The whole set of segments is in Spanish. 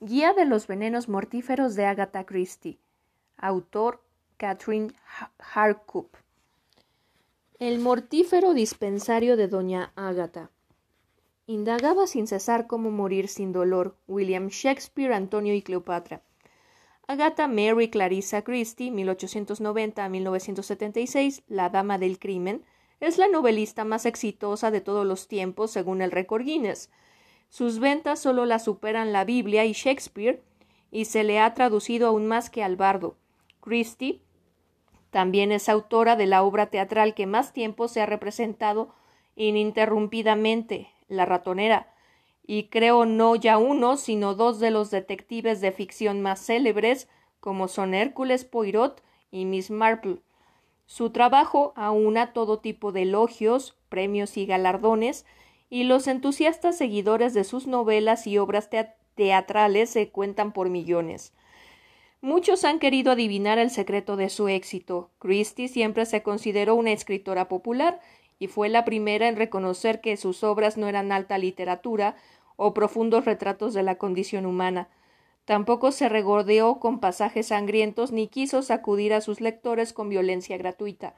Guía de los venenos mortíferos de Agatha Christie. Autor Catherine Harkup. El mortífero dispensario de doña Agatha. Indagaba sin cesar cómo morir sin dolor William Shakespeare, Antonio y Cleopatra. Agatha Mary Clarissa Christie, 1890 a 1976, la dama del crimen, es la novelista más exitosa de todos los tiempos según el récord Guinness. Sus ventas solo la superan la Biblia y Shakespeare, y se le ha traducido aún más que al bardo. Christie también es autora de la obra teatral que más tiempo se ha representado ininterrumpidamente, La ratonera, y creo no ya uno, sino dos de los detectives de ficción más célebres, como son Hércules Poirot y Miss Marple. Su trabajo aúna todo tipo de elogios, premios y galardones, y los entusiastas seguidores de sus novelas y obras teatrales se cuentan por millones. Muchos han querido adivinar el secreto de su éxito. Christie siempre se consideró una escritora popular y fue la primera en reconocer que sus obras no eran alta literatura o profundos retratos de la condición humana. Tampoco se regordeó con pasajes sangrientos ni quiso sacudir a sus lectores con violencia gratuita.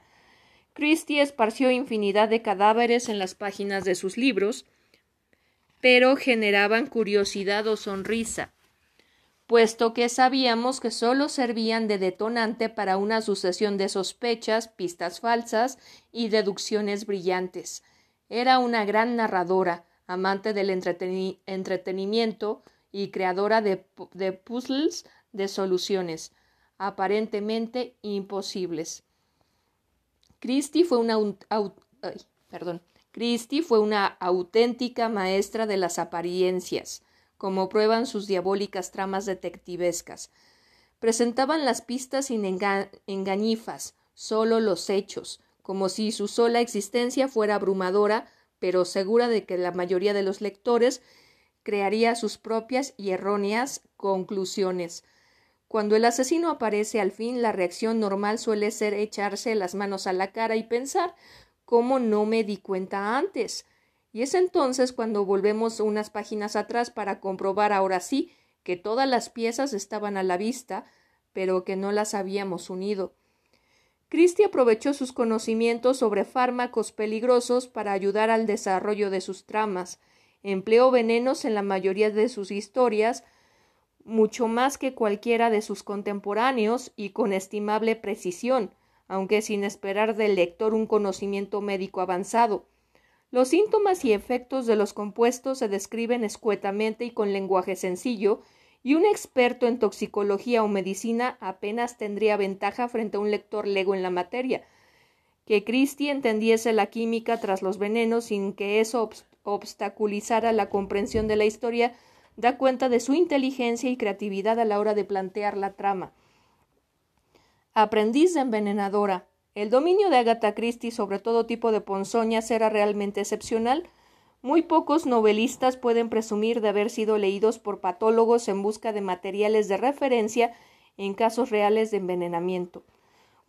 Christie esparció infinidad de cadáveres en las páginas de sus libros, pero generaban curiosidad o sonrisa, puesto que sabíamos que sólo servían de detonante para una sucesión de sospechas, pistas falsas y deducciones brillantes. Era una gran narradora, amante del entretenimiento y creadora de, de puzzles de soluciones aparentemente imposibles. Christie fue una, perdón, fue una auténtica maestra de las apariencias, como prueban sus diabólicas tramas detectivescas. Presentaban las pistas sin engañifas, solo los hechos, como si su sola existencia fuera abrumadora, pero segura de que la mayoría de los lectores crearía sus propias y erróneas conclusiones. Cuando el asesino aparece al fin, la reacción normal suele ser echarse las manos a la cara y pensar ¿cómo no me di cuenta antes? Y es entonces cuando volvemos unas páginas atrás para comprobar ahora sí que todas las piezas estaban a la vista, pero que no las habíamos unido. Christie aprovechó sus conocimientos sobre fármacos peligrosos para ayudar al desarrollo de sus tramas. Empleó venenos en la mayoría de sus historias, mucho más que cualquiera de sus contemporáneos y con estimable precisión, aunque sin esperar del lector un conocimiento médico avanzado. Los síntomas y efectos de los compuestos se describen escuetamente y con lenguaje sencillo, y un experto en toxicología o medicina apenas tendría ventaja frente a un lector lego en la materia. Que Christie entendiese la química tras los venenos sin que eso obstaculizara la comprensión de la historia da cuenta de su inteligencia y creatividad a la hora de plantear la trama. Aprendiz de envenenadora. El dominio de Agatha Christie sobre todo tipo de ponzoñas era realmente excepcional. Muy pocos novelistas pueden presumir de haber sido leídos por patólogos en busca de materiales de referencia en casos reales de envenenamiento.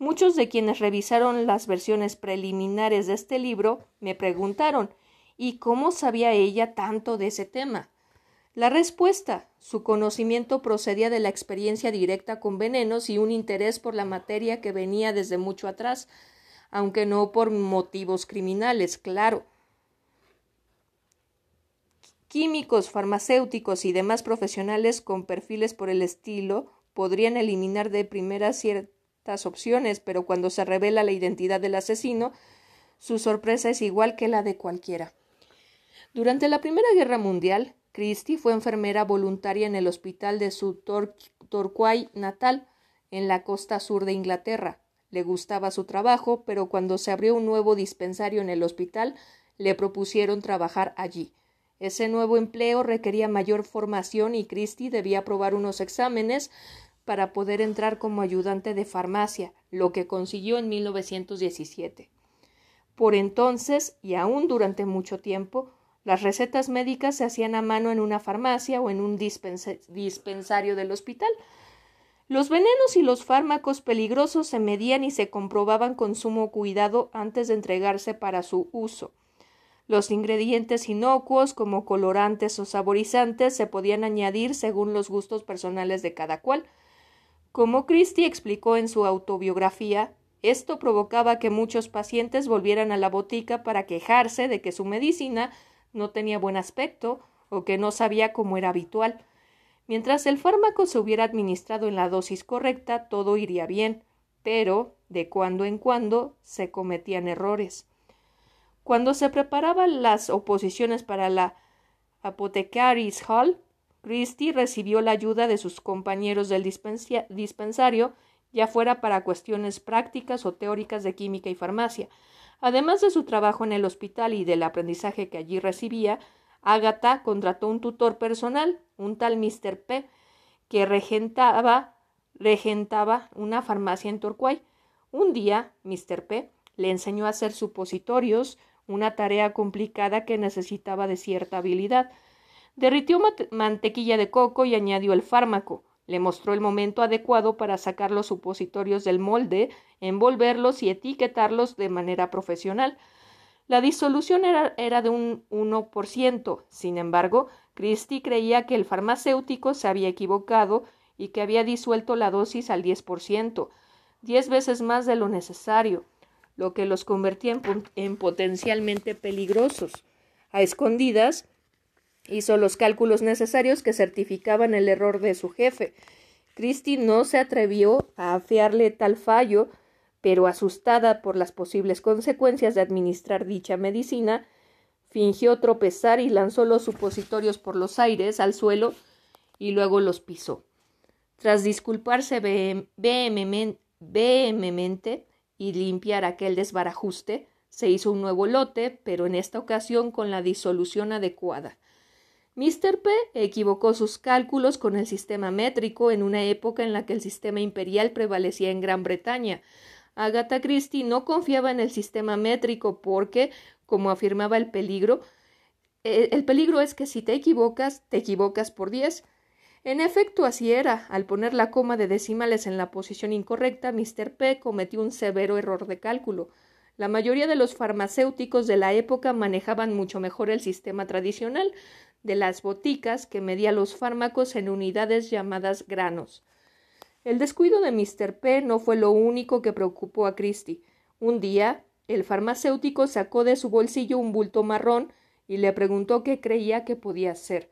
Muchos de quienes revisaron las versiones preliminares de este libro me preguntaron ¿y cómo sabía ella tanto de ese tema? La respuesta, su conocimiento procedía de la experiencia directa con venenos y un interés por la materia que venía desde mucho atrás, aunque no por motivos criminales, claro. Químicos, farmacéuticos y demás profesionales con perfiles por el estilo podrían eliminar de primera ciertas opciones, pero cuando se revela la identidad del asesino, su sorpresa es igual que la de cualquiera. Durante la Primera Guerra Mundial, Christie fue enfermera voluntaria en el hospital de su Torquay natal, en la costa sur de Inglaterra. Le gustaba su trabajo, pero cuando se abrió un nuevo dispensario en el hospital, le propusieron trabajar allí. Ese nuevo empleo requería mayor formación y Christie debía aprobar unos exámenes para poder entrar como ayudante de farmacia, lo que consiguió en 1917. Por entonces, y aún durante mucho tiempo, las recetas médicas se hacían a mano en una farmacia o en un dispensario del hospital. Los venenos y los fármacos peligrosos se medían y se comprobaban con sumo cuidado antes de entregarse para su uso. Los ingredientes inocuos como colorantes o saborizantes se podían añadir según los gustos personales de cada cual. Como Christie explicó en su autobiografía, esto provocaba que muchos pacientes volvieran a la botica para quejarse de que su medicina no tenía buen aspecto o que no sabía cómo era habitual. Mientras el fármaco se hubiera administrado en la dosis correcta, todo iría bien, pero de cuando en cuando se cometían errores. Cuando se preparaban las oposiciones para la Apothecaries Hall, Christie recibió la ayuda de sus compañeros del dispensario, ya fuera para cuestiones prácticas o teóricas de química y farmacia. Además de su trabajo en el hospital y del aprendizaje que allí recibía, Agatha contrató un tutor personal, un tal Mr. P, que regentaba, regentaba una farmacia en Torquay. Un día, Mr. P le enseñó a hacer supositorios, una tarea complicada que necesitaba de cierta habilidad. Derritió mantequilla de coco y añadió el fármaco. Le mostró el momento adecuado para sacar los supositorios del molde, envolverlos y etiquetarlos de manera profesional. La disolución era, de un 1%. Sin embargo, Christie creía que el farmacéutico se había equivocado y que había disuelto la dosis al 10%, diez veces más de lo necesario, lo que los convertía en potencialmente peligrosos. A escondidas, hizo los cálculos necesarios que certificaban el error de su jefe. Christie no se atrevió a afiarle tal fallo pero asustada por las posibles consecuencias de administrar dicha medicina, fingió tropezar y lanzó los supositorios por los aires al suelo y luego los pisó. Tras disculparse vehementemente y limpiar aquel desbarajuste, se hizo un nuevo lote, pero en esta ocasión con la disolución adecuada. Mr. P equivocó sus cálculos con el sistema métrico en una época en la que el sistema imperial prevalecía en Gran Bretaña, Agatha Christie no confiaba en el sistema métrico porque, como afirmaba el peligro, eh, el peligro es que si te equivocas, te equivocas por diez. En efecto, así era. Al poner la coma de decimales en la posición incorrecta, Mr. P cometió un severo error de cálculo. La mayoría de los farmacéuticos de la época manejaban mucho mejor el sistema tradicional de las boticas que medía los fármacos en unidades llamadas granos. El descuido de Mr. P no fue lo único que preocupó a Christie. Un día, el farmacéutico sacó de su bolsillo un bulto marrón y le preguntó qué creía que podía ser.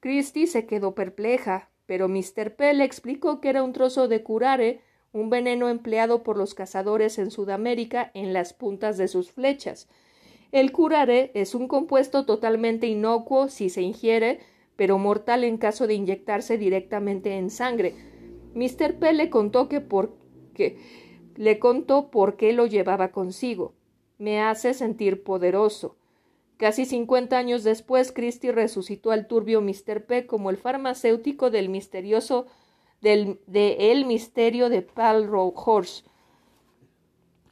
Christie se quedó perpleja, pero Mr. P le explicó que era un trozo de curare, un veneno empleado por los cazadores en Sudamérica en las puntas de sus flechas. El curare es un compuesto totalmente inocuo si se ingiere, pero mortal en caso de inyectarse directamente en sangre, Mr. P le contó que por qué le contó por qué lo llevaba consigo. Me hace sentir poderoso. Casi cincuenta años después, Christie resucitó al turbio Mr. P como el farmacéutico del misterioso del de El misterio de Palrow Horse.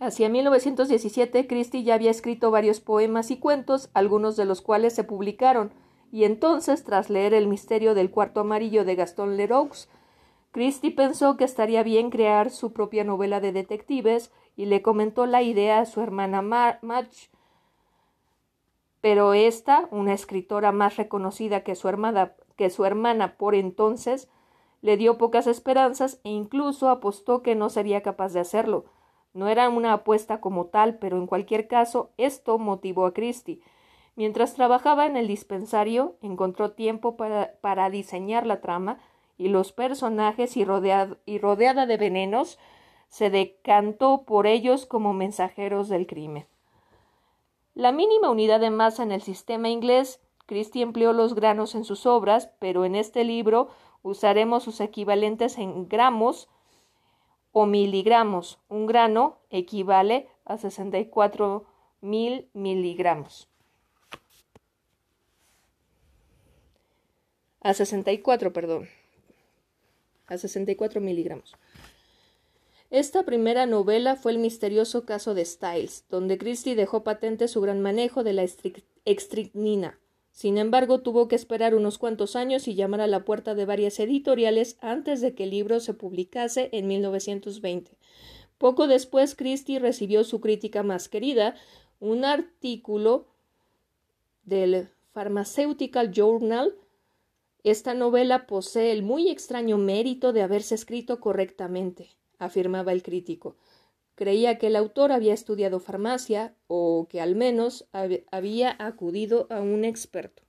Hacia 1917, Christie ya había escrito varios poemas y cuentos, algunos de los cuales se publicaron, y entonces, tras leer El misterio del cuarto amarillo de Gaston Leroux, Christie pensó que estaría bien crear su propia novela de detectives y le comentó la idea a su hermana Madge. Pero esta, una escritora más reconocida que su, hermana, que su hermana por entonces, le dio pocas esperanzas e incluso apostó que no sería capaz de hacerlo. No era una apuesta como tal, pero en cualquier caso esto motivó a Christie. Mientras trabajaba en el dispensario, encontró tiempo para, diseñar la trama y los personajes y, y rodeada de venenos, se decantó por ellos como mensajeros del crimen. La mínima unidad de masa en el sistema inglés, Christie empleó los granos en sus obras, pero en este libro usaremos sus equivalentes en gramos o miligramos. Un grano equivale a 64 mil miligramos. A 64, perdón a 64 miligramos. Esta primera novela fue el misterioso caso de Styles, donde Christie dejó patente su gran manejo de la extricnina. Sin embargo, tuvo que esperar unos cuantos años y llamar a la puerta de varias editoriales antes de que el libro se publicase en 1920. Poco después, Christie recibió su crítica más querida, un artículo del Pharmaceutical Journal, esta novela posee el muy extraño mérito de haberse escrito correctamente, afirmaba el crítico. Creía que el autor había estudiado farmacia o que al menos había acudido a un experto.